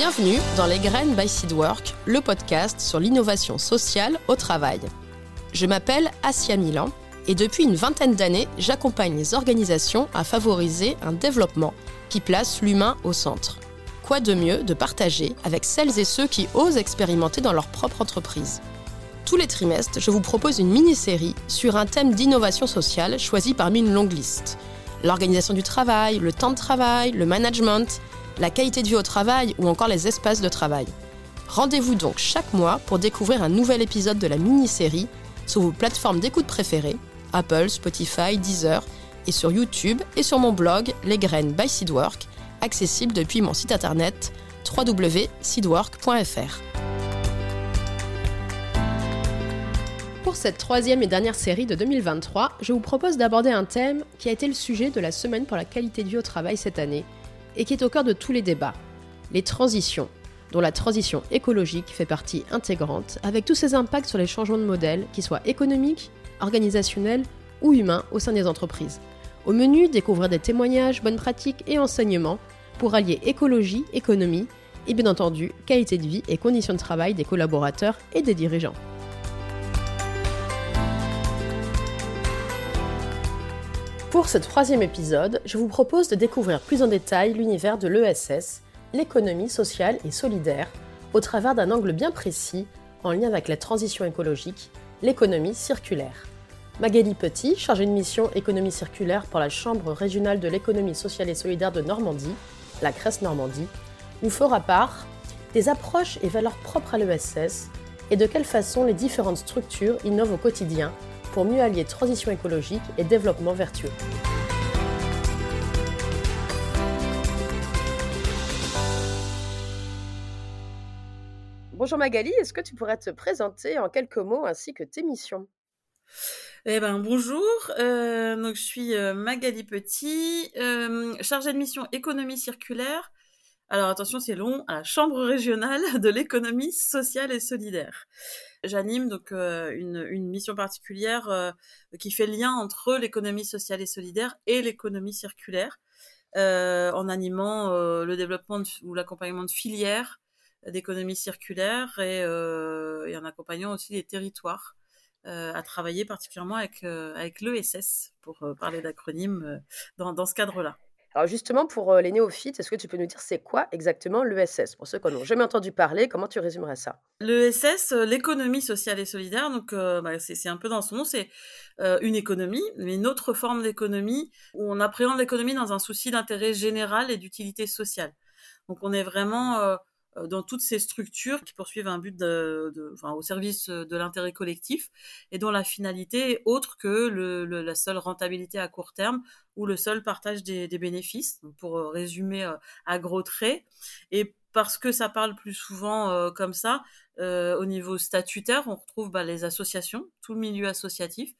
Bienvenue dans Les Graines by Seedwork, le podcast sur l'innovation sociale au travail. Je m'appelle Asia Milan et depuis une vingtaine d'années, j'accompagne les organisations à favoriser un développement qui place l'humain au centre. Quoi de mieux de partager avec celles et ceux qui osent expérimenter dans leur propre entreprise? Tous les trimestres, je vous propose une mini-série sur un thème d'innovation sociale choisi parmi une longue liste. L'organisation du travail, le temps de travail, le management, la qualité de vie au travail ou encore les espaces de travail. Rendez-vous donc chaque mois pour découvrir un nouvel épisode de la mini-série sur vos plateformes d'écoute préférées, Apple, Spotify, Deezer, et sur YouTube et sur mon blog Les Graines by Seedwork, accessible depuis mon site internet www.seedwork.fr. Pour cette troisième et dernière série de 2023, je vous propose d'aborder un thème qui a été le sujet de la semaine pour la qualité de vie au travail cette année et qui est au cœur de tous les débats, les transitions, dont la transition écologique fait partie intégrante, avec tous ses impacts sur les changements de modèle, qu'ils soient économiques, organisationnels ou humains au sein des entreprises. Au menu, découvrir des témoignages, bonnes pratiques et enseignements pour allier écologie, économie et bien entendu qualité de vie et conditions de travail des collaborateurs et des dirigeants. Pour ce troisième épisode, je vous propose de découvrir plus en détail l'univers de l'ESS, l'économie sociale et solidaire, au travers d'un angle bien précis en lien avec la transition écologique, l'économie circulaire. Magali Petit, chargée de mission économie circulaire pour la Chambre régionale de l'économie sociale et solidaire de Normandie, la CRES Normandie, nous fera part des approches et valeurs propres à l'ESS et de quelle façon les différentes structures innovent au quotidien pour mieux allier transition écologique et développement vertueux. Bonjour Magali, est-ce que tu pourrais te présenter en quelques mots ainsi que tes missions? Eh ben bonjour, euh, donc je suis euh, Magali Petit, euh, chargée de mission économie circulaire. Alors attention, c'est long, à Chambre régionale de l'économie sociale et solidaire. J'anime donc euh, une, mission particulière euh, qui fait lien entre l'économie sociale et solidaire et l'économie circulaire, euh, en animant le développement ou l'accompagnement de filières d'économie circulaire et, en accompagnant aussi les territoires à travailler particulièrement avec, l'ESS, pour parler d'acronyme, dans ce cadre-là. Alors justement, pour les néophytes, est-ce que tu peux nous dire c'est quoi exactement l'ESS Pour ceux qui n'ont jamais entendu parler, comment tu résumerais ça? L'ESS, l'économie sociale et solidaire, donc bah, c'est un peu dans son nom, c'est une économie, mais une autre forme d'économie où on appréhende l'économie dans un souci d'intérêt général et d'utilité sociale. Donc on est vraiment euh, dans toutes ces structures qui poursuivent un but de, de au service de l'intérêt collectif et dont la finalité est autre que le, le, la seule rentabilité à court terme ou le seul partage des, des bénéfices. Pour euh, résumer euh, à gros traits, et parce que ça parle plus souvent euh, comme ça, euh, au niveau statutaire, on retrouve bah, les associations, tout le milieu associatif,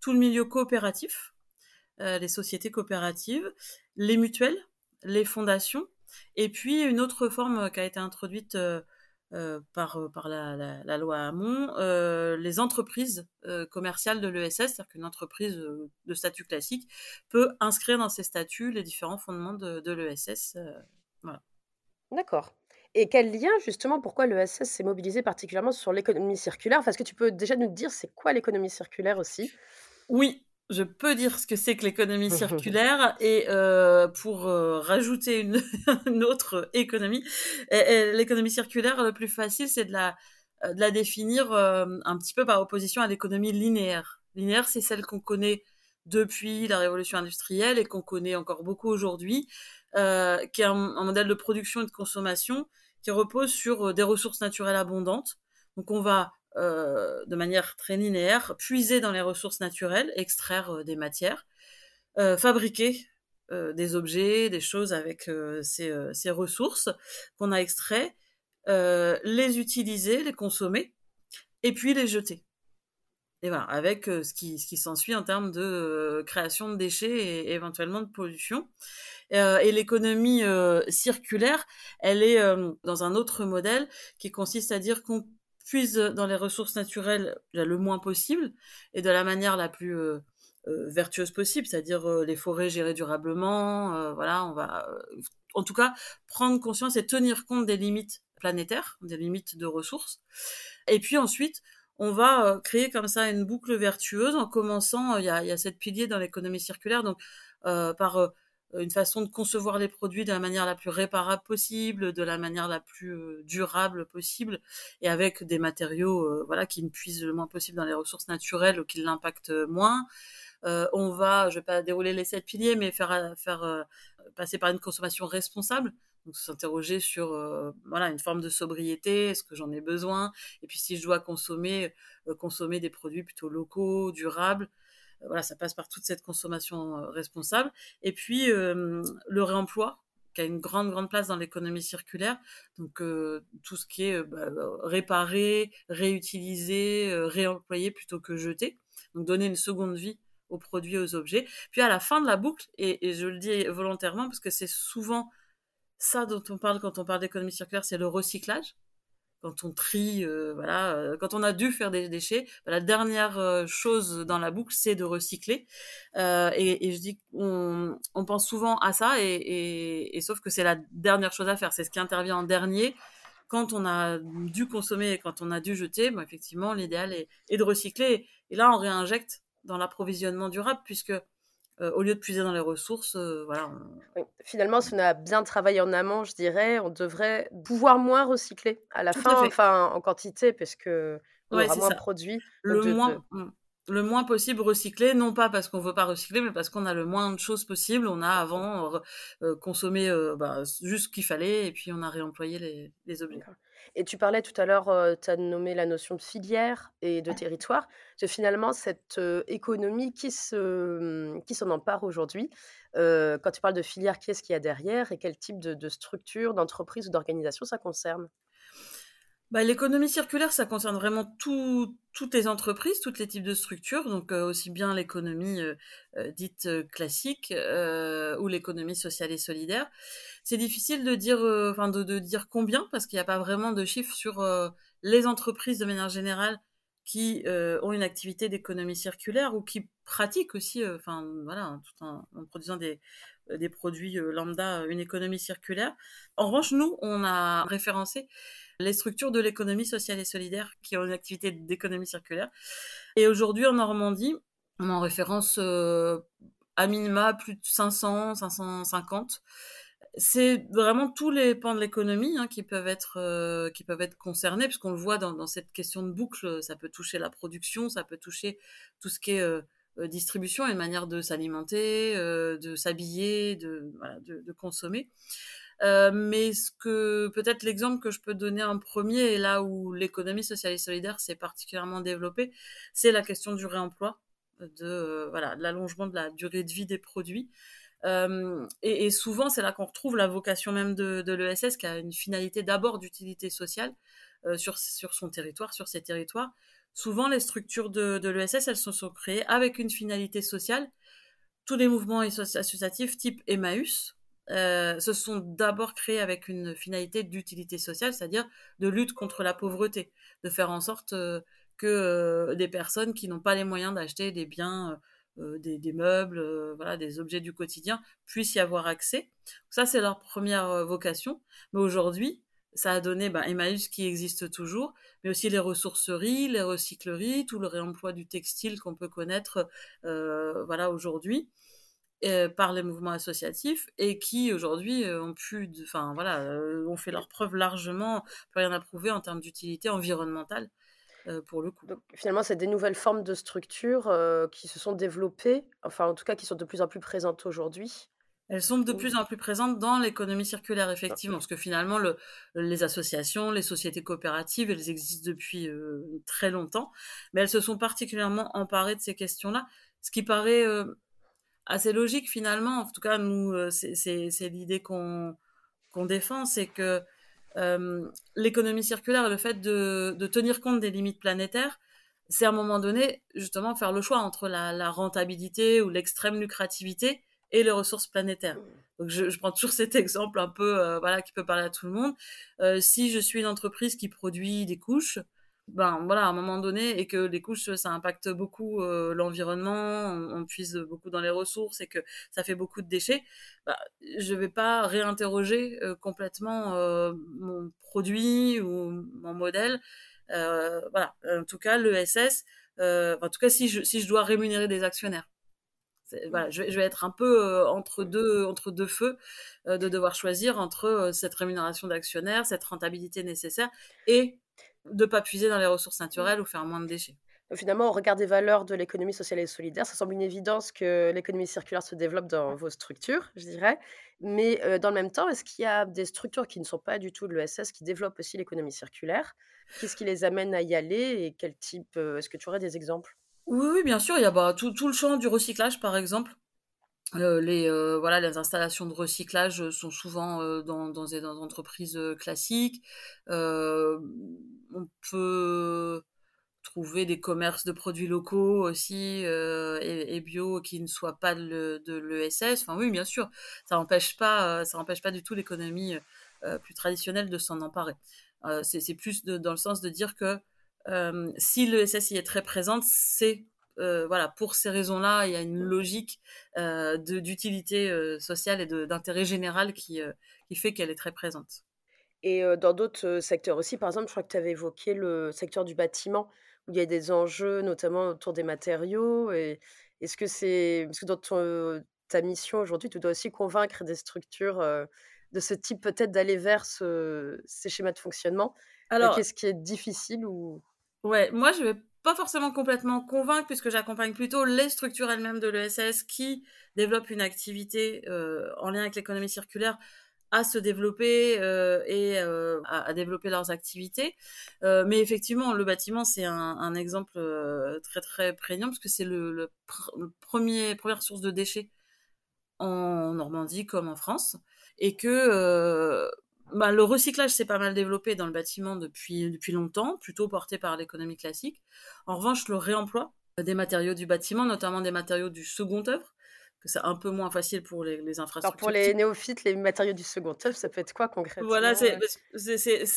tout le milieu coopératif, euh, les sociétés coopératives, les mutuelles, les fondations, et puis une autre forme euh, qui a été introduite euh, euh, par, par la, la, la, loi Hamon, euh, les entreprises euh, commerciales de l'ESS, c'est-à-dire qu'une entreprise de statut classique peut inscrire dans ses statuts les différents fondements de, de l'ESS. voilà. D'accord. Et quel lien, justement, pourquoi l'ESS s'est mobilisé particulièrement sur l'économie circulaire? Parce que tu peux déjà nous dire c'est quoi l'économie circulaire aussi? Oui, je peux dire ce que c'est que l'économie circulaire et euh, pour euh, rajouter une, une, autre économie, l'économie circulaire le plus facile c'est de la euh, de la définir euh, un petit peu par opposition à l'économie linéaire. Linéaire c'est celle qu'on connaît depuis la révolution industrielle et qu'on connaît encore beaucoup aujourd'hui, euh, qui est un, un, modèle de production et de consommation qui repose sur des ressources naturelles abondantes. Donc on va euh, de manière très linéaire, puiser dans les ressources naturelles, extraire euh, des matières, euh, fabriquer des objets, des choses avec ces, ces, ressources qu'on a extraits, les utiliser, les consommer, et puis les jeter. Et voilà, avec ce qui, ce qui s'ensuit en termes de création de déchets et, et éventuellement de pollution. et l'économie circulaire, elle est dans un autre modèle qui consiste à dire qu'on puise dans les ressources naturelles le moins possible et de la manière la plus euh, euh, vertueuse possible, c'est-à-dire euh, les forêts gérées durablement. Voilà, on va en tout cas prendre conscience et tenir compte des limites planétaires, des limites de ressources. Et puis ensuite, on va créer comme ça une boucle vertueuse en commençant, il y a, y a sept piliers dans l'économie circulaire, donc par une façon de concevoir les produits de la manière la plus réparable possible, de la manière la plus durable possible, et avec des matériaux voilà qui ne puisent le moins possible dans les ressources naturelles ou qui l'impactent moins. on va, je vais pas dérouler les sept piliers, mais faire passer par une consommation responsable, donc s'interroger sur euh, voilà une forme de sobriété, est-ce que j'en ai besoin? Et puis si je dois consommer, euh, consommer des produits plutôt locaux, durables. Euh, voilà, ça passe par toute cette consommation responsable. Et puis le réemploi, qui a une grande grande place dans l'économie circulaire. Donc tout ce qui est bah, réparer, réutiliser, réemployer plutôt que jeter. Donc donner une seconde vie aux produits, aux objets. Puis à la fin de la boucle, et je le dis volontairement parce que c'est souvent ça dont on parle quand on parle d'économie circulaire, c'est le recyclage. Quand on trie, euh, voilà, euh, quand on a dû faire des déchets, bah, la dernière euh, chose dans la boucle, c'est de recycler. Et, je dis, on, on, pense souvent à ça, et, sauf que c'est la dernière chose à faire. C'est ce qui intervient en dernier. Quand on a dû consommer et quand on a dû jeter, bah, effectivement, l'idéal est, est, de recycler. Et là, on réinjecte dans l'approvisionnement durable, puisque euh, au lieu de puiser dans les ressources, euh, voilà. Finalement, si on a bien travaillé en amont, je dirais, on devrait pouvoir moins recycler à la fin, enfin en quantité, parce que on aura moins produit. Le moins. Mmh, le moins possible recycler, non pas parce qu'on veut pas recycler, mais parce qu'on a le moins de choses possible. On a avant euh, consommé bah, juste ce qu'il fallait et puis on a réemployé les, les objets. Et tu parlais tout à l'heure, tu as nommé la notion de filière et de territoire. C'est finalement cette économie qui se, mmh, qui s'en empare aujourd'hui. quand tu parles de filière, qui est-ce qu'il y a derrière et quel type de, de structure, d'entreprise ou d'organisation ça concerne? Bah, l'économie circulaire, ça concerne vraiment toutes les entreprises, tous les types de structures, donc euh, aussi bien l'économie euh, euh, dite classique ou l'économie sociale et solidaire. C'est difficile de dire, enfin de, dire combien parce qu'il n'y a pas vraiment de chiffres sur les entreprises de manière générale qui ont une activité d'économie circulaire ou qui pratiquent aussi, enfin voilà, tout en, produisant des produits lambda, une économie circulaire. En revanche, nous, on a référencé les structures de l'économie sociale et solidaire qui ont une activité d'économie circulaire. Et aujourd'hui, en Normandie, on en référence euh, à minima plus de 500, 550. C'est vraiment tous les pans de l'économie hein, qui peuvent être euh, qui peuvent être concernés, puisqu'on le voit dans, cette question de boucle, ça peut toucher la production, ça peut toucher tout ce qui est euh, distribution, une manière de s'alimenter, de s'habiller, de, de, consommer. Euh, mais ce que peut-être l'exemple que je peux donner en premier, et là où l'économie sociale et solidaire s'est particulièrement développée, c'est la question du réemploi, de euh, voilà, l'allongement de la durée de vie des produits. Euh, et, et, souvent, c'est là qu'on retrouve la vocation même de, de l'ESS, qui a une finalité d'abord d'utilité sociale euh, sur, sur son territoire, sur ses territoires. Souvent, les structures de, de l'ESS, elles se sont créées avec une finalité sociale. Tous les mouvements associatifs type Emmaüs, euh, se sont d'abord créés avec une finalité d'utilité sociale, c'est-à-dire de lutte contre la pauvreté, de faire en sorte euh, que euh, des personnes qui n'ont pas les moyens d'acheter des biens, des, meubles, voilà, des objets du quotidien, puissent y avoir accès. Ça, c'est leur première vocation. Mais aujourd'hui, ça a donné ben, Emmaüs qui existe toujours, mais aussi les ressourceries, les recycleries, tout le réemploi du textile qu'on peut connaître voilà, aujourd'hui. Euh, par les mouvements associatifs et qui aujourd'hui euh, ont pu, enfin voilà, euh, ont fait leurs preuves largement, plus rien à prouver en termes d'utilité environnementale pour le coup. Donc finalement, c'est des nouvelles formes de structures qui se sont développées, enfin en tout cas qui sont de plus en plus présentes aujourd'hui. Elles sont de plus en plus présentes dans l'économie circulaire, effectivement, parce que finalement, le, les associations, les sociétés coopératives, elles existent depuis très longtemps, mais elles se sont particulièrement emparées de ces questions-là, ce qui paraît assez logique finalement. En tout cas, nous, euh, c'est l'idée qu'on défend, c'est que euh, l'économie circulaire, le fait de, de, tenir compte des limites planétaires, c'est à un moment donné justement faire le choix entre la, la rentabilité ou l'extrême lucrativité et les ressources planétaires. Donc je, je, prends toujours cet exemple un peu euh, voilà qui peut parler à tout le monde. Euh, si je suis une entreprise qui produit des couches, ben voilà, à un moment donné, et que les couches, ça impacte beaucoup euh, l'environnement, on, puise beaucoup dans les ressources et que ça fait beaucoup de déchets, bah, je vais pas réinterroger euh, complètement euh, mon produit ou mon modèle. voilà, en tout cas, l'ESS, en tout cas, si je, si je dois rémunérer des actionnaires. Voilà, je, vais, je vais être un peu entre deux entre deux feux de devoir choisir entre cette rémunération d'actionnaires, cette rentabilité nécessaire et de ne pas puiser dans les ressources naturelles ou faire moins de déchets. Finalement, au regard des valeurs de l'économie sociale et solidaire, ça semble une évidence que l'économie circulaire se développe dans vos structures, je dirais. Mais euh, dans le même temps, est-ce qu'il y a des structures qui ne sont pas du tout de l'ESS qui développent aussi l'économie circulaire? Qu'est-ce qui les amène à y aller et quel type euh, Est-ce que tu aurais des exemples? Oui, oui, bien sûr. Il y a bah, tout, tout, le champ du recyclage, par exemple. Euh, les voilà les installations de recyclage sont souvent dans, dans, des, entreprises classiques. on peut trouver des commerces de produits locaux aussi et, bio qui ne soient pas de, l'ESS. Enfin oui, bien sûr, ça n'empêche pas ça empêche pas du tout l'économie plus traditionnelle de s'en emparer. c'est plus dans le sens de dire que si l'ESS y est très présente, c'est euh, voilà, pour ces raisons-là, il y a une logique euh, d'utilité euh, sociale et d'intérêt général qui, qui fait qu'elle est très présente. Et dans d'autres secteurs aussi, par exemple, je crois que tu avais évoqué le secteur du bâtiment, où il y a des enjeux, notamment autour des matériaux. Est-ce que c'est parce que dans ta mission aujourd'hui, tu dois aussi convaincre des structures de ce type peut-être d'aller vers ces schémas de fonctionnement? Alors, qu'est-ce qui est difficile ou? Ouais, moi je vais pas forcément complètement convaincre puisque j'accompagne plutôt les structures elles-mêmes de l'ESS qui développent une activité euh, en lien avec l'économie circulaire à se développer euh, et euh, à, développer leurs activités. mais effectivement, le bâtiment, c'est un, exemple très très prégnant parce que c'est le, premier première source de déchets en Normandie comme en France et que bah, le recyclage s'est pas mal développé dans le bâtiment depuis, depuis longtemps, plutôt porté par l'économie classique. En revanche, le réemploi des matériaux du bâtiment, notamment des matériaux du second œuvre, que c'est un peu moins facile pour les, les infrastructures. Alors pour les néophytes, les matériaux du second œuvre, ça peut être quoi concrètement Voilà, c'est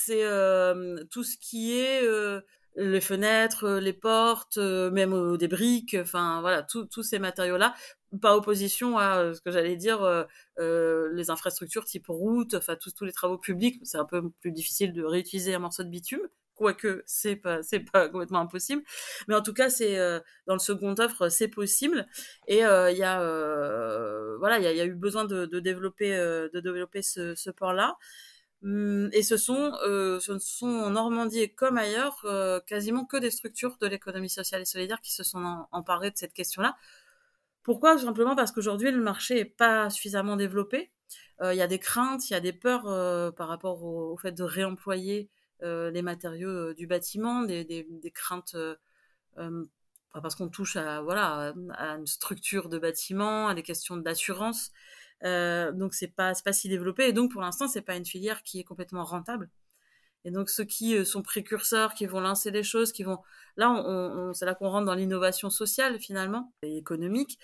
euh, tout ce qui est euh, les fenêtres, euh, les portes, euh, même euh, des briques, enfin voilà, tous ces matériaux-là, pas opposition à ce que j'allais dire, les infrastructures type route, enfin tous, tous les travaux publics, c'est un peu plus difficile de réutiliser un morceau de bitume, quoique c'est pas c'est pas complètement impossible, mais en tout cas c'est dans le second œuvre c'est possible. Et il y a voilà il y a, eu besoin de, développer de développer ce, ce là Hum, et ce sont, euh, ce sont en Normandie comme ailleurs euh, quasiment que des structures de l'économie sociale et solidaire qui se sont emparées de cette question-là. Pourquoi? Simplement parce qu'aujourd'hui le marché n'est pas suffisamment développé. Euh, il y a des craintes, il y a des peurs par rapport au, fait de réemployer les matériaux du bâtiment, des, des, des craintes parce qu'on touche à voilà à une structure de bâtiment, à des questions d'assurance. Euh, donc c'est pas pas si développé et donc pour l'instant c'est pas une filière qui est complètement rentable. Et donc ceux qui euh, sont précurseurs, qui vont lancer des choses, qui vont là, on, c'est là qu'on rentre dans l'innovation sociale finalement et économique,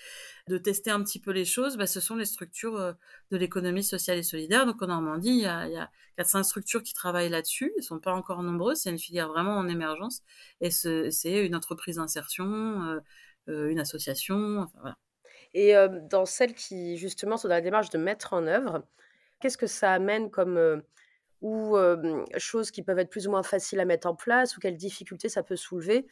de tester un petit peu les choses. Bah, ce sont les structures euh, de l'économie sociale et solidaire. Donc en Normandie, il y a, il y a 4-5 structures qui travaillent là-dessus. Elles sont pas encore nombreuses. C'est une filière vraiment en émergence et c'est une entreprise d'insertion, une association. Enfin, voilà. Et dans celles qui, justement, sont dans la démarche de mettre en œuvre, qu'est-ce que ça amène comme ou choses qui peuvent être plus ou moins faciles à mettre en place ou quelles difficultés ça peut soulever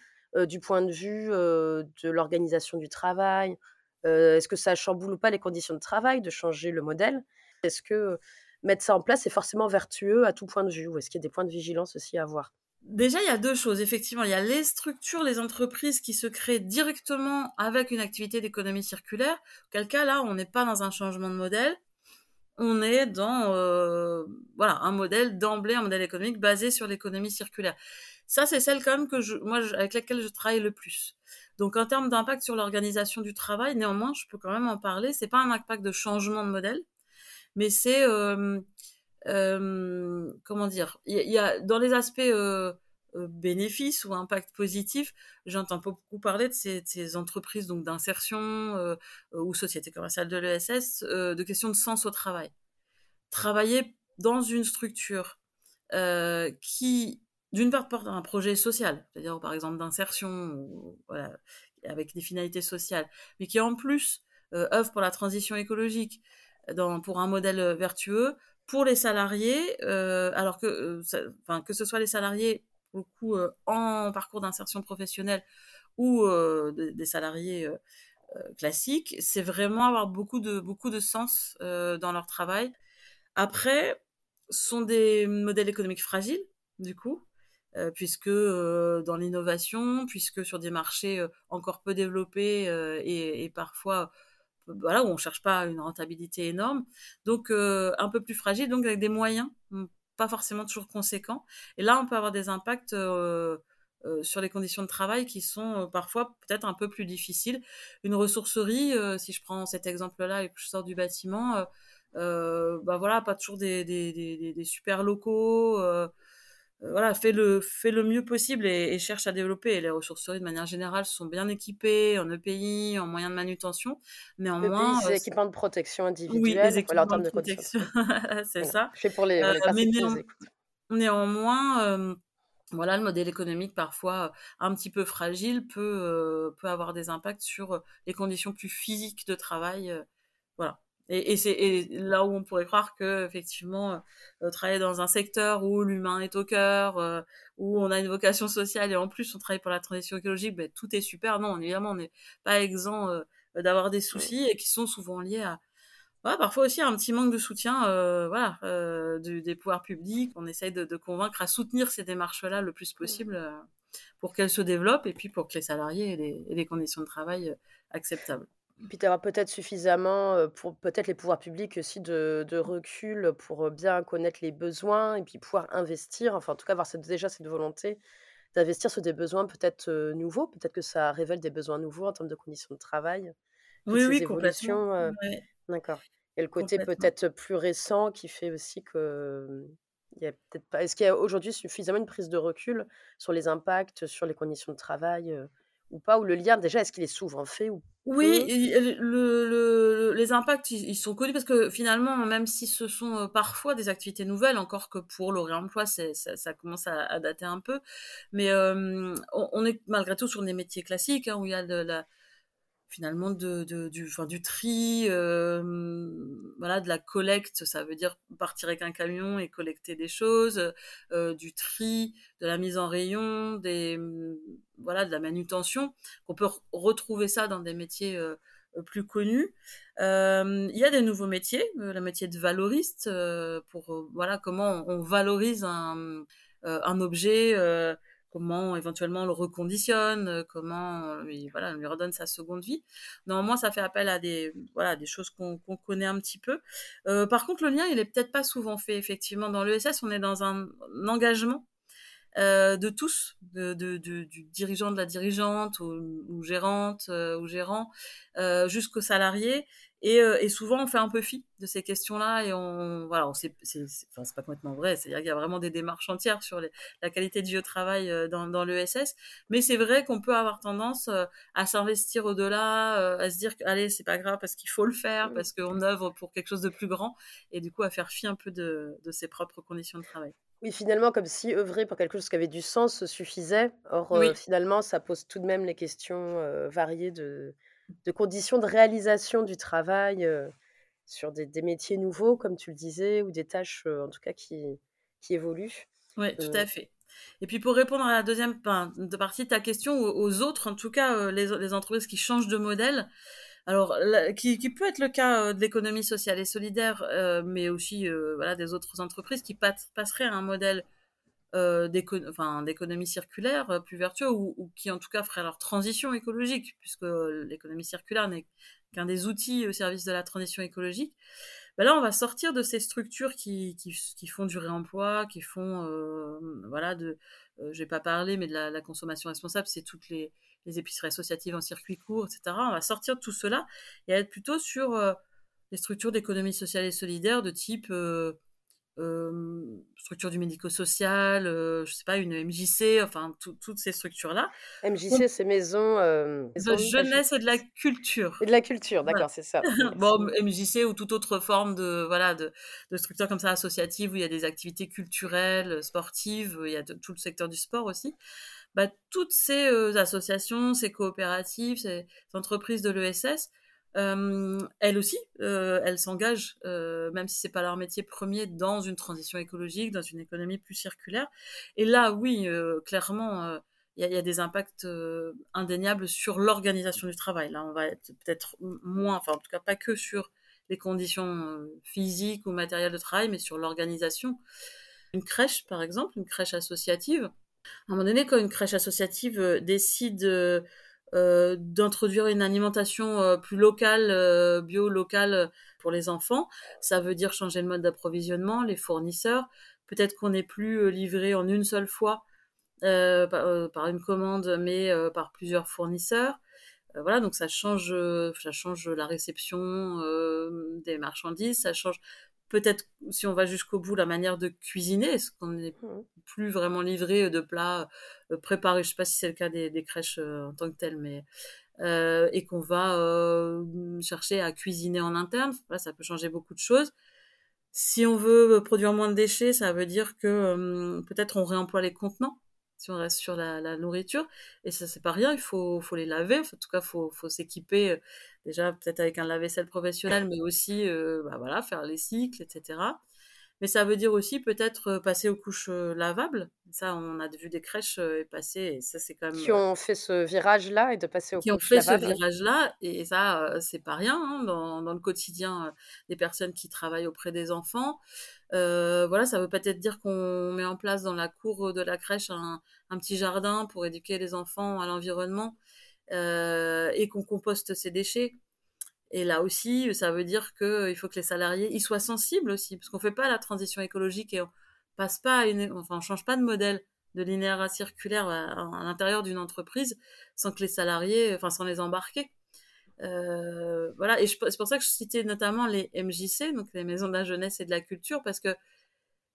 du point de vue de l'organisation du travail? Est-ce que ça chamboule ou pas les conditions de travail, de changer le modèle? Est-ce que mettre ça en place est forcément vertueux à tout point de vue ou est-ce qu'il y a des points de vigilance aussi à avoir? Déjà, il y a deux choses. Effectivement, il y a les structures, les entreprises qui se créent directement avec une activité d'économie circulaire. Quel cas, là, on n'est pas dans un changement de modèle. On est dans euh, voilà un modèle d'emblée, un modèle économique basé sur l'économie circulaire. Ça, c'est celle quand même que moi, avec laquelle je travaille le plus. Donc, en termes d'impact sur l'organisation du travail, néanmoins, je peux quand même en parler. C'est pas un impact de changement de modèle, mais c'est euh, euh, comment dire, il y, a dans les aspects euh, euh, bénéfices ou impact positif, j'entends beaucoup parler de ces, entreprises donc d'insertion ou sociétés commerciales de l'ESS, de questions de sens au travail. Travailler dans une structure qui d'une part portent un projet social, c'est-à-dire par exemple d'insertion, avec des finalités sociales, mais qui en plus œuvrent pour la transition écologique, pour un modèle vertueux, pour les salariés, euh, alors que, euh, que ce soit les salariés beaucoup en parcours d'insertion professionnelle ou des salariés classiques, c'est vraiment avoir beaucoup de, beaucoup de sens dans leur travail. Après, ce sont des modèles économiques fragiles, du coup, euh, puisque euh, dans l'innovation, puisque sur des marchés euh, encore peu développés et, et, parfois voilà où on cherche pas une rentabilité énorme, donc un peu plus fragile, donc avec des moyens pas forcément toujours conséquents. Et là, on peut avoir des impacts sur les conditions de travail qui sont parfois peut-être un peu plus difficiles. Une ressourcerie, si je prends cet exemple-là et que je sors du bâtiment, bah voilà, pas toujours des, des, des super locaux. Euh, voilà, fait le, fait le mieux possible et, cherche à développer. Et les ressourceries, de manière générale, sont bien équipées en EPI, en moyens de manutention. Néanmoins. EPI, c'est équipements de protection individuelle. Oui, les équipements de, protection. c'est ça. Fais pour les, euh, mais néanmoins, euh, voilà, le modèle économique, parfois un petit peu fragile, peut, peut avoir des impacts sur les conditions plus physiques de travail. voilà. Et, c'est là où on pourrait croire que effectivement euh, travailler dans un secteur où l'humain est au cœur, euh, où on a une vocation sociale et en plus on travaille pour la transition écologique, ben, tout est super. Non, évidemment, on n'est pas exempt euh, d'avoir des soucis et qui sont souvent liés à parfois aussi un petit manque de soutien voilà des pouvoirs publics. On essaye de, de, convaincre à soutenir ces démarches-là le plus possible pour qu'elles se développent et puis pour que les salariés aient des conditions de travail acceptables. Puis tu peut-être suffisamment, pour peut-être les pouvoirs publics aussi de de recul pour, bien connaître les besoins et puis pouvoir investir, enfin en tout cas avoir cette déjà cette volonté d'investir sur des besoins peut-être, nouveaux. Peut-être que ça révèle des besoins nouveaux en termes de conditions de travail, Oui, oui, complètement. d'accord. Et le côté peut-être plus récent qui fait aussi que, il y a peut-être pas est-ce qu'il y a aujourd'hui suffisamment une prise de recul sur les impacts sur les conditions de travail, ou pas? Ou le lien déjà, est-ce qu'il est souvent fait ou oui, le, les impacts, ils, sont connus parce que finalement, même si ce sont euh, parfois des activités nouvelles, encore que pour le réemploi, ça, ça commence à, dater un peu, mais euh, on, est malgré tout sur des métiers classiques hein, où il y a de la, finalement de, du, enfin, du tri, euh, voilà, de la collecte, ça veut dire partir avec un camion et collecter des choses, euh, du tri, de la mise en rayon, des, voilà, de la manutention. On peut retrouver ça dans des métiers euh, plus connus. Il y a des nouveaux métiers, le métier de valoriste, pour voilà comment on, valorise un objet comment éventuellement on le reconditionne, euh, comment euh, voilà, on lui redonne sa seconde vie. Néanmoins, ça fait appel à des, voilà, des choses qu'on connaît un petit peu. Euh, par contre, le lien, il est peut-être pas souvent fait. Effectivement, dans l'ESS, on est dans un, engagement de tous, de, du dirigeant, de la dirigeante, ou, ou gérante, ou gérant, jusqu'au salarié. Euh, et, souvent, on fait un peu fi de ces questions-là et on, voilà, on c'est, enfin, pas complètement vrai. C'est-à-dire qu'il y a vraiment des démarches entières sur la qualité du travail euh, dans, dans l'ESS. Mais c'est vrai qu'on peut avoir tendance euh, à s'investir au-delà, à se dire allez, c'est pas grave parce qu'il faut le faire, parce qu'on œuvre pour quelque chose de plus grand et du coup à faire fi un peu de, de ses propres conditions de travail. Oui, finalement, comme si œuvrer pour quelque chose qui avait du sens suffisait. Or, finalement, ça pose tout de même les questions variées de, de conditions de réalisation du travail sur des, métiers nouveaux, comme tu le disais, ou des tâches, en tout cas, qui, qui évoluent. Oui, tout à fait. Et puis pour répondre à la deuxième partie de ta question, aux autres, en tout cas les, les entreprises qui changent de modèle, alors qui, qui, peut être le cas de l'économie sociale et solidaire, mais aussi voilà des autres entreprises qui passeraient à un modèle euh, d'économie circulaire euh, plus vertueux ou, qui en tout cas ferait leur transition écologique, puisque l'économie circulaire n'est qu'un des outils au service de la transition écologique. Ben là, on va sortir de ces structures qui, font du réemploi, qui font, euh, voilà, de, je vais pas parler, mais de la, consommation responsable, c'est toutes les, les, épiceries associatives en circuit court, etc. On va sortir de tout cela et être plutôt sur les structures d'économie sociale et solidaire de type structure du médico-social, je sais pas, une MJC, enfin toutes ces structures-là. MJC, c'est maison, de jeunesse et de la culture. Et de la culture, d'accord, c'est ça. bon, MJC ou toute autre forme de voilà de, structure comme ça associative où il y a des activités culturelles, sportives, il y a tout le secteur du sport aussi. Bah, toutes ces associations, ces coopératives, ces entreprises de l'ESS, euh, elles aussi, euh, elles s'engagent, euh, même si c'est pas leur métier premier, dans une transition écologique, dans une économie plus circulaire. Et là, oui, clairement, il y, a des impacts indéniables sur l'organisation du travail. Là, on va être peut-être moins, enfin en tout cas pas que sur les conditions physiques ou matérielles de travail, mais sur l'organisation. Une crèche, par exemple, une crèche associative. À un moment donné, quand une crèche associative décide euh, d'introduire une alimentation euh, plus locale, euh, bio locale pour les enfants. Ça veut dire changer le mode d'approvisionnement, les fournisseurs. Peut-être qu'on n'est plus livré en une seule fois par, une commande, mais par plusieurs fournisseurs. voilà, donc ça change, ça change la réception des marchandises, ça change peut-être, si on va jusqu'au bout, la manière de cuisiner. Est-ce qu'on n'est mmh. plus vraiment livré de plats euh, préparés? Je ne sais pas si c'est le cas des, crèches euh, en tant que telles, mais euh, et qu'on va chercher à cuisiner en interne. ça peut changer beaucoup de choses. Si on veut produire moins de déchets, ça veut dire que peut-être on réemploie les contenants si on reste sur la, nourriture. Et ça, c'est pas rien, il faut, les laver. En tout cas, il faut, faut s'équiper euh, déjà peut-être avec un lave-vaisselle professionnel, mais aussi euh, bah, voilà, faire les cycles, etc. Mais ça veut dire aussi peut-être euh, passer aux couches lavables. Ça, on a vu des crèches passer, et ça, c'est quand même. Qui ont fait ce virage-là et de passer aux qui couches lavables. Qui ont fait ce virage-là, et ça, c'est pas rien hein, dans, dans, le quotidien des personnes qui travaillent auprès des enfants. Euh, voilà, ça veut peut-être dire qu'on met en place dans la cour de la crèche un, petit jardin pour éduquer les enfants à l'environnement euh, et qu'on composte ces déchets. Et là aussi, ça veut dire qu'il faut que les salariés y soient sensibles aussi, parce qu'on ne fait pas la transition écologique et on passe pas à une, enfin, on change pas de modèle de linéaire circulaire à, à l'intérieur d'une entreprise sans que les salariés, enfin, sans les embarquer. Euh, voilà, et c'est pour ça que je citais notamment les MJC, donc les maisons de la jeunesse et de la culture, parce que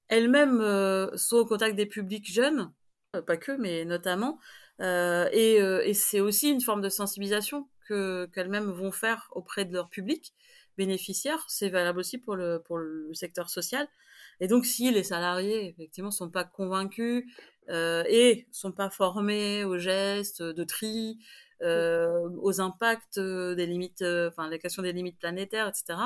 elles-mêmes euh, sont au contact des publics jeunes, euh, pas que, mais notamment, et c'est aussi une forme de sensibilisation que qu'elles-mêmes vont faire auprès de leur public bénéficiaire. C'est valable aussi pour le secteur social. Et donc, si les salariés effectivement sont pas convaincus euh, et sont pas formés aux gestes de tri, euh, aux impacts des limites, enfin la question des limites planétaires, etc.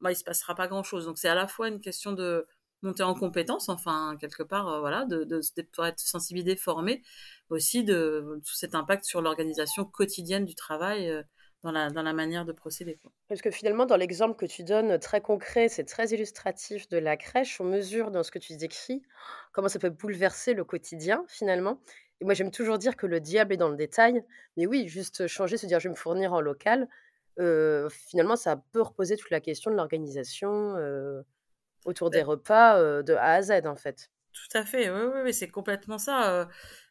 Bah, il se passera pas grand chose. Donc c'est à la fois une question de monter en compétence, enfin quelque part, voilà, de, de, de, être sensibilisé, formé, aussi de tout cet impact sur l'organisation quotidienne du travail dans la, dans la manière de procéder. Parce que finalement, dans l'exemple que tu donnes, très concret, c'est très illustratif de la crèche, on mesure dans ce que tu décris comment ça peut bouleverser le quotidien finalement. Et moi, j'aime toujours dire que le diable est dans le détail. Mais oui, juste changer, se dire je vais me fournir en local, euh, finalement, ça peut reposer toute la question de l'organisation euh, autour des repas euh, de A à Z, en fait. Tout à fait, oui, oui, oui c'est complètement ça.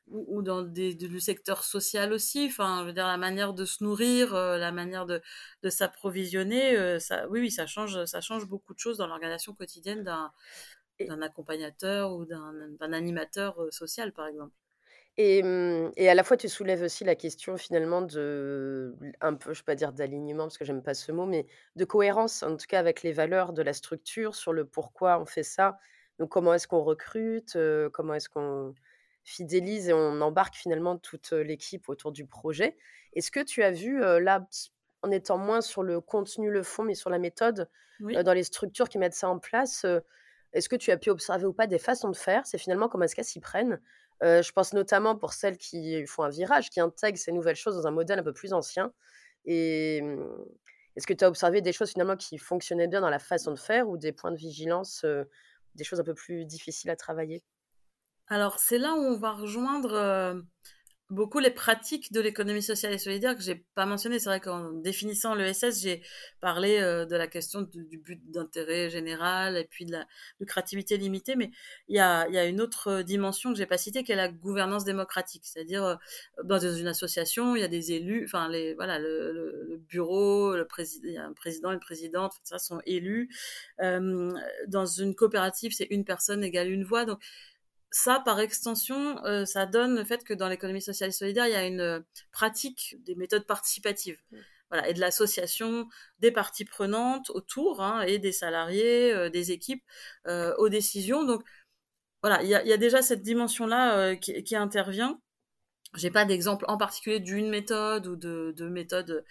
Ou, dans des, le secteur social aussi, enfin, je veux dire, la manière de se nourrir, la manière de, de s'approvisionner, ça, oui, oui, ça change, ça change beaucoup de choses dans l'organisation quotidienne d'un accompagnateur ou d'un animateur social, par exemple. Et, mmh, et à la fois, tu soulèves aussi la question finalement de, un peu, je ne vais pas dire d'alignement parce que j'aime pas ce mot, mais de cohérence, en tout cas avec les valeurs de la structure, sur le pourquoi on fait ça. Donc, comment est-ce qu'on recrute, comment est-ce qu'on fidélise et on embarque finalement toute l'équipe autour du projet. Est-ce que tu as vu, là, en étant moins sur le contenu, le fond, mais sur la méthode, dans les structures qui mettent ça en place, est-ce que tu as pu observer ou pas des façons de faire? C'est finalement comment est-ce qu'elles s'y prennent je pense notamment pour celles qui font un virage, qui intègrent ces nouvelles choses dans un modèle un peu plus ancien. Et mmh, est-ce que tu as observé des choses finalement qui fonctionnaient bien dans la façon de faire ou des points de vigilance, des choses un peu plus difficiles à travailler? Alors c'est là où on va rejoindre beaucoup les pratiques de l'économie sociale et solidaire que j'ai pas mentionné. C'est vrai qu'en définissant l'ESS, j'ai parlé euh, de la question du, but d'intérêt général et puis de la lucrativité limitée, mais il y a, y a une autre dimension que j'ai pas citée qui est la gouvernance démocratique. C'est-à-dire, euh, dans une association, il y a des élus, enfin, les, voilà, le, le, bureau, le président, un président, une présidente, ça sont élus. Euh, dans une coopérative, c'est une personne égale une voix. Donc, ça, par extension, euh, ça donne le fait que dans l'économie sociale et solidaire, il y a une euh, pratique des méthodes participatives. Mmh. Voilà, et de l'association des parties prenantes autour hein, et des salariés, euh, des équipes aux décisions. Donc voilà, il y a, déjà cette dimension-là qui, qui, intervient. J'ai pas d'exemple en particulier d'une méthode ou de, de méthode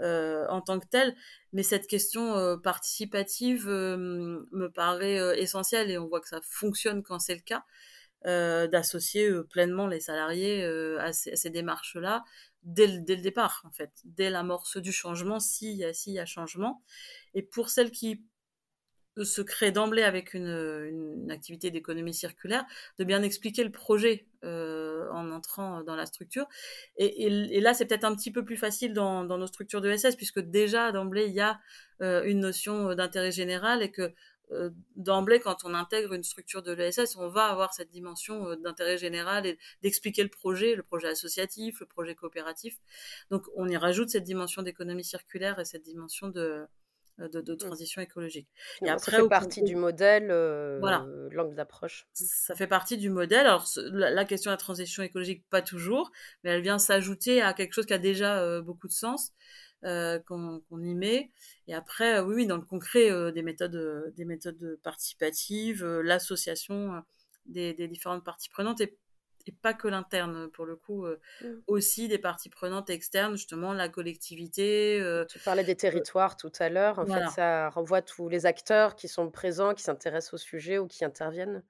en tant que telle, mais cette question participative me paraît essentielle et on voit que ça fonctionne quand c'est le cas. Euh, d'associer euh, pleinement les salariés euh, à ces, démarches-là dès le, départ, en fait, dès l'amorce du changement, s'il y, a, changement. Et pour celles qui se créent d'emblée avec une, une activité d'économie circulaire, de bien expliquer le projet en entrant dans la structure. Et, là, c'est peut-être un petit peu plus facile dans, nos structures de SS, puisque déjà d'emblée, il y a une notion d'intérêt général et que d'emblée, quand on intègre une structure de l'ESS, on va avoir cette dimension euh, d'intérêt général et d'expliquer le projet, le projet associatif, le projet coopératif. Donc, on y rajoute cette dimension d'économie circulaire et cette dimension de, euh, de, transition écologique. Et après, ça fait partie du modèle, voilà. l'angle d'approche. Ça fait partie du modèle. Alors, la, question de la transition écologique, pas toujours, mais elle vient s'ajouter à quelque chose qui a déjà beaucoup de sens. Euh, qu'on y met. Et après, euh, oui, oui, dans le concret, euh, des méthodes, des méthodes participatives, l'association des, différentes parties prenantes et, pas que l'interne pour le coup, mmh. aussi des parties prenantes externes, justement la collectivité. tu parlais des territoires tout à l'heure. En fait, ça renvoie tous les acteurs qui sont présents, qui s'intéressent au sujet ou qui interviennent.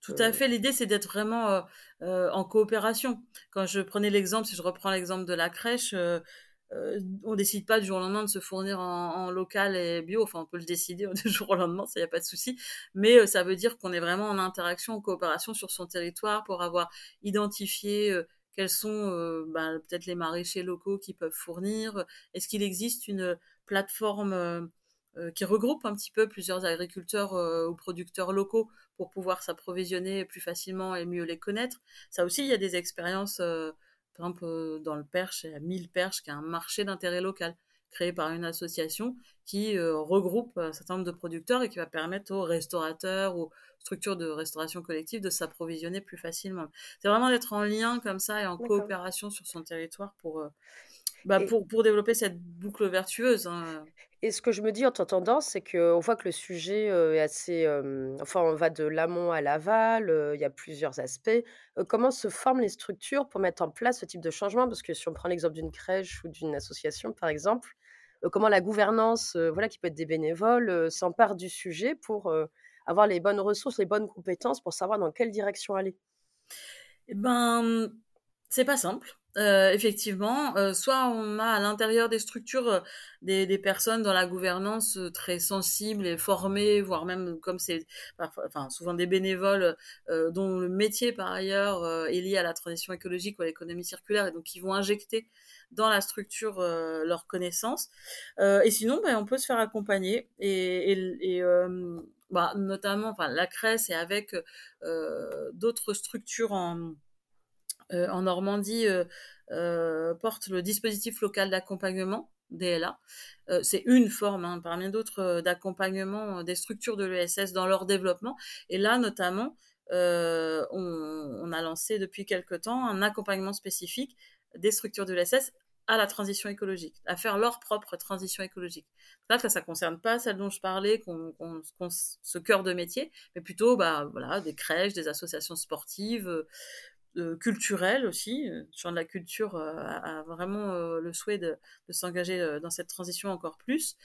Tout à fait. L'idée, c'est d'être vraiment en coopération. Quand je prenais l'exemple, si je reprends l'exemple de la crèche, euh, on décide pas du jour au lendemain de se fournir en, local et bio. Enfin, on peut le décider du jour au lendemain, ça y a pas de souci. Mais euh, ça veut dire qu'on est vraiment en interaction, en coopération sur son territoire pour avoir identifié euh, quels sont ben, peut-être les maraîchers locaux qui peuvent fournir. Est-ce qu'il existe une plateforme qui regroupe un petit peu plusieurs agriculteurs ou producteurs locaux pour pouvoir s'approvisionner plus facilement et mieux les connaître? Ça aussi, il y a des expériences par exemple, euh, dans le Perche, il y a 1000 Perches, qui est un marché d'intérêt local créé par une association qui euh, regroupe un certain nombre de producteurs et qui va permettre aux restaurateurs, aux structures de restauration collective de s'approvisionner plus facilement. C'est vraiment d'être en lien comme ça et en coopération sur son territoire pour, euh, bah, pour, pour, développer cette boucle vertueuse. Hein. Et ce que je me dis en t'entendant, c'est qu'on voit que le sujet est assez. enfin, on va de l'amont à l'aval, il y a plusieurs aspects. comment se forment les structures pour mettre en place ce type de changement? Parce que si on prend l'exemple d'une crèche ou d'une association, par exemple, comment la gouvernance, voilà, qui peut être des bénévoles, s'empare du sujet pour avoir les bonnes ressources, les bonnes compétences pour savoir dans quelle direction aller? Eh ben, c'est pas simple. Euh, effectivement, euh, soit on a à l'intérieur des structures euh, des, des, personnes dans la gouvernance très sensibles et formées, voire même comme c'est, enfin souvent des bénévoles dont le métier par ailleurs est lié à la transition écologique ou à l'économie circulaire et donc qui vont injecter dans la structure leurs connaissances. et sinon, ben, on peut se faire accompagner et, et, et bah, notamment, enfin la CRES et avec d'autres structures en euh, en Normandie euh, euh, porte le dispositif local d'accompagnement DLA. c'est une forme hein, parmi d'autres d'accompagnement des structures de l'ESS dans leur développement. Et là, notamment, on, a lancé depuis quelque temps un accompagnement spécifique des structures de l'ESS à la transition écologique, à faire leur propre transition écologique. Là, ça, ça concerne pas celle dont je parlais, ce cœur de métier, mais plutôt, bah, des crèches, des associations sportives, culturel aussi. Le champ de la culture euh, a, vraiment euh, le souhait de, s'engager euh, dans cette transition encore plus.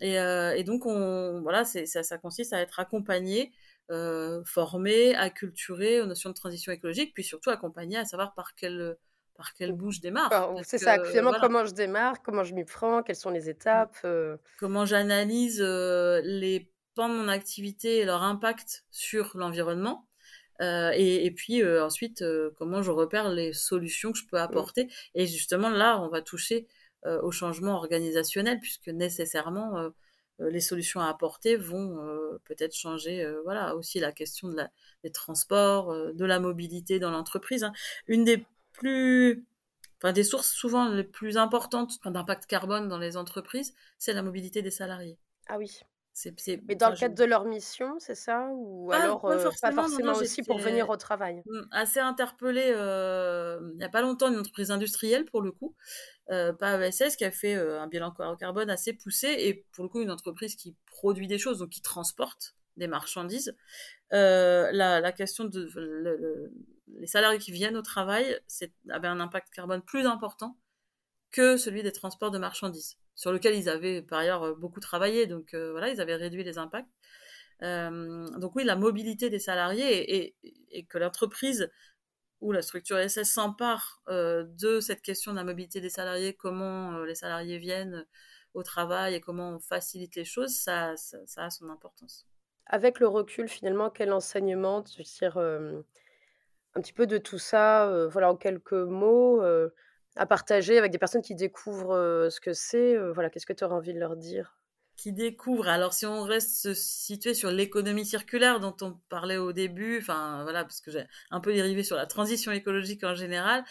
Et, donc, on, voilà, ça, ça, consiste à être accompagné, formé, acculturé aux notions de transition écologique, puis surtout accompagné à savoir par quelle par quelle bouche je démarre. C'est ça, finalement, comment je démarre, comment je m'y prends, quelles sont les étapes. Comment j'analyse les pans de mon activité et leur impact sur l'environnement et, puis ensuite, comment je repère les solutions que je peux apporter. Et justement, là, on va toucher au changement organisationnel, puisque nécessairement, les solutions à apporter vont peut-être changer voilà, aussi la question de la, des transports, de la mobilité dans l'entreprise. Hein. Une des plus Enfin, des sources souvent les plus importantes d'impact carbone dans les entreprises, c'est la mobilité des salariés. Ah oui. Mais dans le cadre de leur mission, c'est ça? Ou alors pas forcément, aussi pour venir au travail? mmh, Assez interpellée, il n'y a pas longtemps, une entreprise industrielle pour le coup, pas ESS, qui a fait un bilan carbone assez poussé et pour le coup une entreprise qui produit des choses, donc qui transporte des marchandises. La, question de les salariés qui viennent au travail avait un impact carbone plus important que celui des transports de marchandises sur lequel ils avaient par ailleurs euh, beaucoup travaillé. Donc euh, voilà, ils avaient réduit les impacts. Euh, donc oui, la mobilité des salariés et, que l'entreprise ou la structure SS s'empare de cette question de la mobilité des salariés, comment les salariés viennent au travail et comment on facilite les choses, ça, a son importance. Avec le recul, finalement, quel enseignement tu tires un petit peu de tout ça, voilà, en quelques mots à partager avec des personnes qui découvrent ce que c'est Voilà, qu'est-ce que tu aurais envie de leur dire? Qui découvrent. Alors, si on reste situé sur l'économie circulaire dont on parlait au début, enfin voilà, parce que j'ai un peu dérivé sur la transition écologique en général,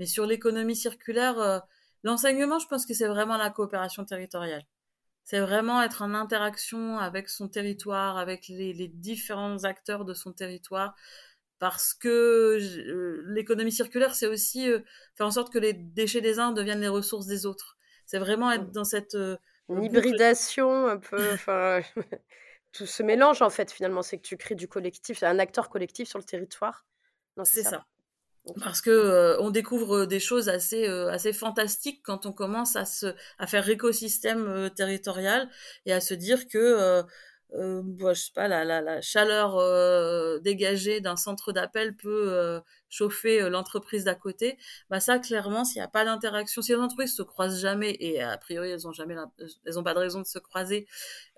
mais sur l'économie circulaire, l'enseignement, je pense que c'est vraiment la coopération territoriale. C'est vraiment être en interaction avec son territoire, avec les, les différents acteurs de son territoire, parce que euh, l'économie circulaire, c'est aussi euh, faire en sorte que les déchets des uns deviennent les ressources des autres. C'est vraiment être mmh. dans cette euh, hybridation un peu, tout ce mélange en fait finalement, c'est que tu crées du collectif, un acteur collectif sur le territoire. C'est ça. Parce que on découvre des choses assez assez fantastiques quand on commence à se à faire écosystème territorial et à se dire que euh, bah, je sais pas, la, la, la chaleur euh, dégagée d'un centre d'appel peut euh, chauffer l'entreprise d'à côté. Bah ça, clairement, s'il n'y a pas d'interaction, si les entreprises se croisent jamais et a priori elles ont jamais, elles ont pas de raison de se croiser,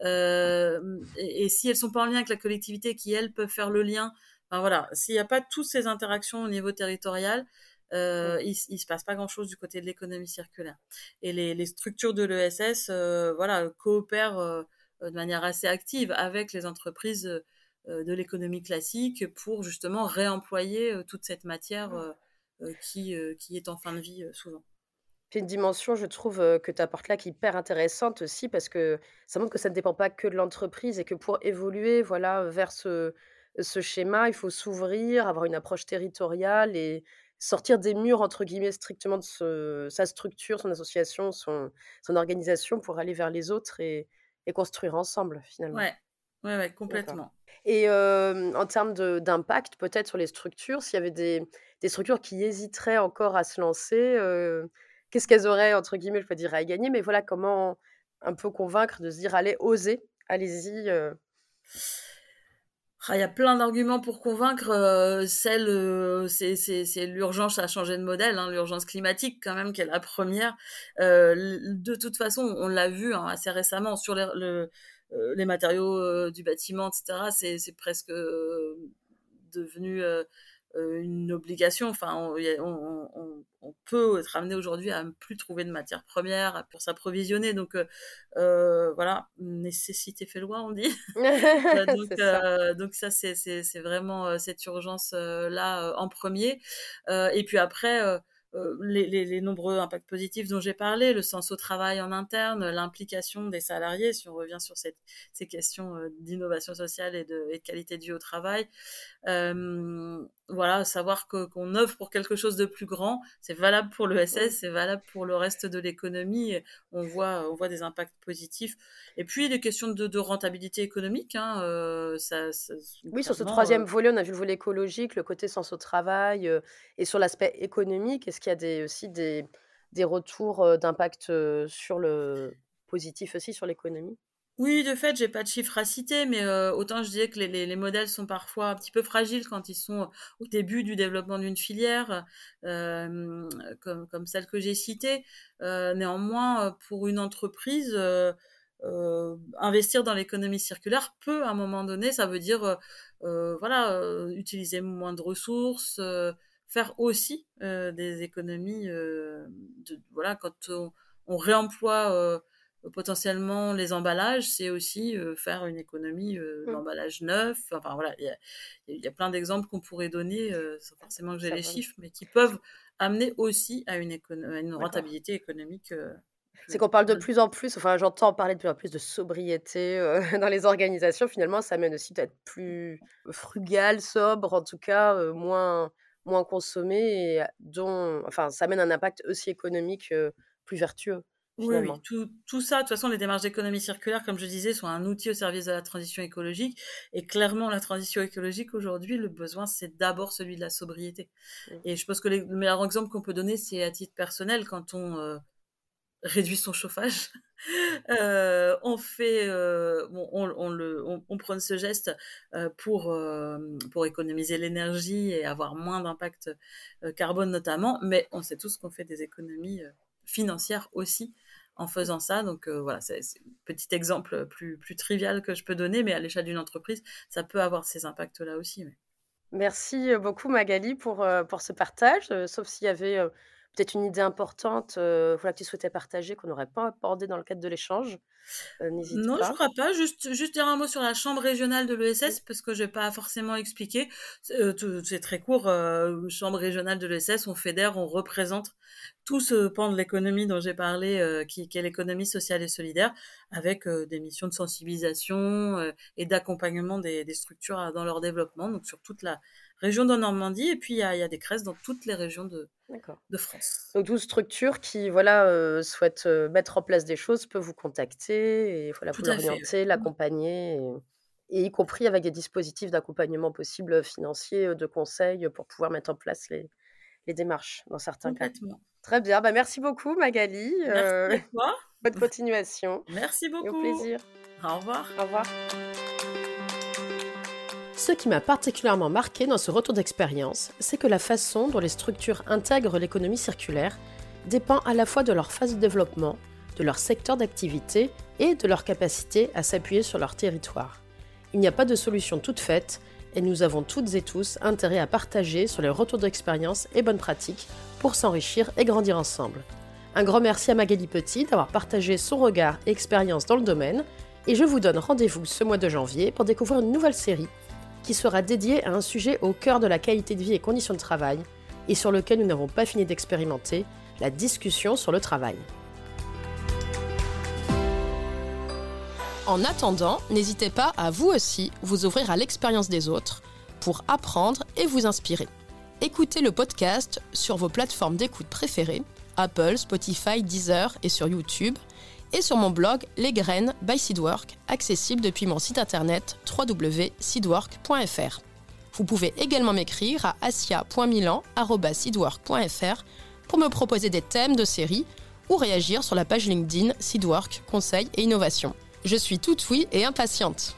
et, et, si elles sont pas en lien avec la collectivité qui elles peuvent faire le lien, ben voilà, s'il n'y a pas toutes ces interactions au niveau territorial, euh, il, il se passe pas grand chose du côté de l'économie circulaire. Et les, les structures de l'ESS, voilà, coopèrent euh, de manière assez active avec les entreprises euh, de l'économie classique pour justement réemployer euh, toute cette matière qui, qui est en fin de vie souvent. C'est une dimension, je trouve, que tu apportes là qui est hyper intéressante aussi parce que ça montre que ça ne dépend pas que de l'entreprise et que pour évoluer voilà, vers ce, ce schéma, il faut s'ouvrir, avoir une approche territoriale et sortir des murs, entre guillemets, strictement de sa structure, son association, son, son organisation pour aller vers les autres et, et construire ensemble finalement. Ouais, ouais, ouais complètement. Et en termes d'impact peut-être sur les structures, s'il y avait des, des, structures qui hésiteraient encore à se lancer, qu'est-ce qu'elles auraient, entre guillemets, je peux dire, à gagner, mais voilà, comment un peu convaincre de se dire, allez, osez, allez-y. Ah, il y a plein d'arguments pour convaincre. Euh, celle, euh, c'est l'urgence à changer de modèle, hein, l'urgence climatique quand même, qui est la première. Euh, de toute façon, on l'a vu hein, assez récemment sur les, le, les matériaux du bâtiment, etc. C'est presque devenu euh, une obligation. Enfin, on, peut être amené aujourd'hui à ne plus trouver de matières premières pour s'approvisionner. Donc, euh, euh, voilà, nécessité fait loi, on dit. donc, ça, c'est vraiment cette urgence-là en premier. et puis après, euh, les, nombreux impacts positifs dont j'ai parlé, le sens au travail en interne, l'implication des salariés, si on revient sur cette, ces questions euh, d'innovation sociale et de, qualité de vie au travail. Euh, voilà, savoir qu'on œuvre pour quelque chose de plus grand, c'est valable pour le SS, c'est valable pour le reste de l'économie. On voit, on voit des impacts positifs. Et puis les questions de, rentabilité économique, hein, ça, oui, sur ce troisième volet, on a vu le volet écologique, le côté sens au travail, et sur l'aspect économique, est-ce qu'il y a des, aussi des, des retours d'impact sur le positif aussi sur l'économie? Oui, de fait, j'ai pas de chiffres à citer, mais autant je disais que les, les, modèles sont parfois un petit peu fragiles quand ils sont au début du développement d'une filière, comme, comme celle que j'ai citée. néanmoins, pour une entreprise, investir dans l'économie circulaire peut, à un moment donné, ça veut dire, voilà, utiliser moins de ressources, faire aussi des économies. voilà, quand on réemploie potentiellement les emballages, c'est aussi euh, faire une économie euh, mmh. d'emballage neuf. Enfin voilà, il y a, plein d'exemples qu'on pourrait donner, euh, sans forcément que j'ai les chiffres, mais qui peuvent amener aussi à une, une rentabilité économique. c'est qu'on parle de plus en plus, enfin j'entends parler de plus en plus de sobriété dans les organisations. Finalement, ça amène aussi d'être plus frugal, sobre, en tout cas moins moins consommé, et dont, enfin, ça amène un impact aussi économique plus vertueux. Oui, tout, tout, ça, de toute façon, les démarches d'économie circulaire, comme je disais, sont un outil au service de la transition écologique. Et clairement, la transition écologique, aujourd'hui, le besoin, c'est d'abord celui de la sobriété. Et je pense que le meilleur exemple qu'on peut donner, c'est à titre personnel, quand on euh, réduit son chauffage. euh, on fait, euh, bon, on, on, le, on, on, prend ce geste euh, pour, pour économiser l'énergie et avoir moins d'impact carbone notamment, mais on sait tous qu'on fait des économies financières aussi en faisant ça. Donc euh, voilà, c'est un petit exemple plus, plus trivial que je peux donner, mais à l'échelle d'une entreprise, ça peut avoir ces impacts-là aussi. Merci euh, beaucoup Magali pour, euh, pour ce partage, sauf s'il y avait peut-être une idée importante voilà, que tu souhaitais partager qu'on n'aurait pas abordé dans le cadre de l'échange. non, je crois pas. Juste, juste dire un mot sur la chambre régionale de l'ESS, parce que je n'ai pas forcément expliqué. C'est très court. chambre régionale de l'ESS, on fédère, on représente tout ce pan de l'économie dont j'ai parlé, euh, qui, qui, est l'économie sociale et solidaire, avec euh, des missions de sensibilisation euh, et d'accompagnement des, des, structures dans leur développement, donc sur toute la région de Normandie, et puis il y a, y a, des crèches dans toutes les régions de, de France. Donc, toute structure qui voilà, souhaite mettre en place des choses peut vous contacter et voilà, vous l'orienter, l'accompagner. Et y compris avec des dispositifs d'accompagnement possibles financiers, de conseils pour pouvoir mettre en place les, les démarches dans certains cas. Très bien, bah, merci beaucoup Magali. Merci euh, Bonne continuation. Merci beaucoup. au plaisir. Au revoir. Au revoir. Ce qui m'a particulièrement marqué dans ce retour d'expérience, c'est que la façon dont les structures intègrent l'économie circulaire dépend à la fois de leur phase de développement, de leur secteur d'activité et de leur capacité à s'appuyer sur leur territoire. Il n'y a pas de solution toute faite et nous avons toutes et tous intérêt à partager sur les retours d'expérience et bonnes pratiques pour s'enrichir et grandir ensemble. Un grand merci à Magali Petit d'avoir partagé son regard et expérience dans le domaine et je vous donne rendez-vous ce mois de janvier pour découvrir une nouvelle série qui sera dédiée à un sujet au cœur de la qualité de vie et conditions de travail et sur lequel nous n'avons pas fini d'expérimenter, la discussion sur le travail. En attendant, n'hésitez pas à vous aussi vous ouvrir à l'expérience des autres pour apprendre et vous inspirer. Écoutez le podcast sur vos plateformes d'écoute préférées, Apple, Spotify, Deezer et sur YouTube, et sur mon blog Les Graines by Seedwork, accessible depuis mon site internet www.seedwork.fr. Vous pouvez également m'écrire à asia.milan.seedwork.fr pour me proposer des thèmes de série ou réagir sur la page LinkedIn Seedwork Conseil et Innovation. Je suis toute oui et impatiente.